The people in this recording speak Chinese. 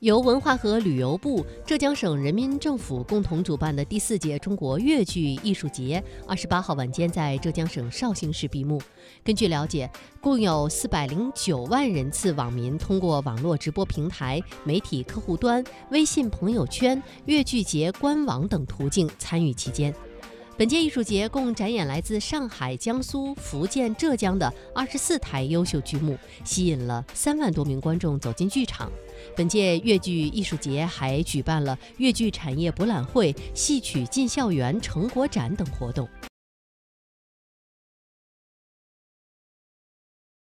由文化和旅游部、浙江省人民政府共同主办的第四届中国粤剧艺术节，二十八号晚间在浙江省绍兴市闭幕。根据了解，共有四百零九万人次网民通过网络直播平台、媒体客户端、微信朋友圈、粤剧节官网等途径参与其间。本届艺术节共展演来自上海、江苏、福建、浙江的二十四台优秀剧目，吸引了三万多名观众走进剧场。本届粤剧艺术节还举办了粤剧产业博览会、戏曲进校园成果展等活动。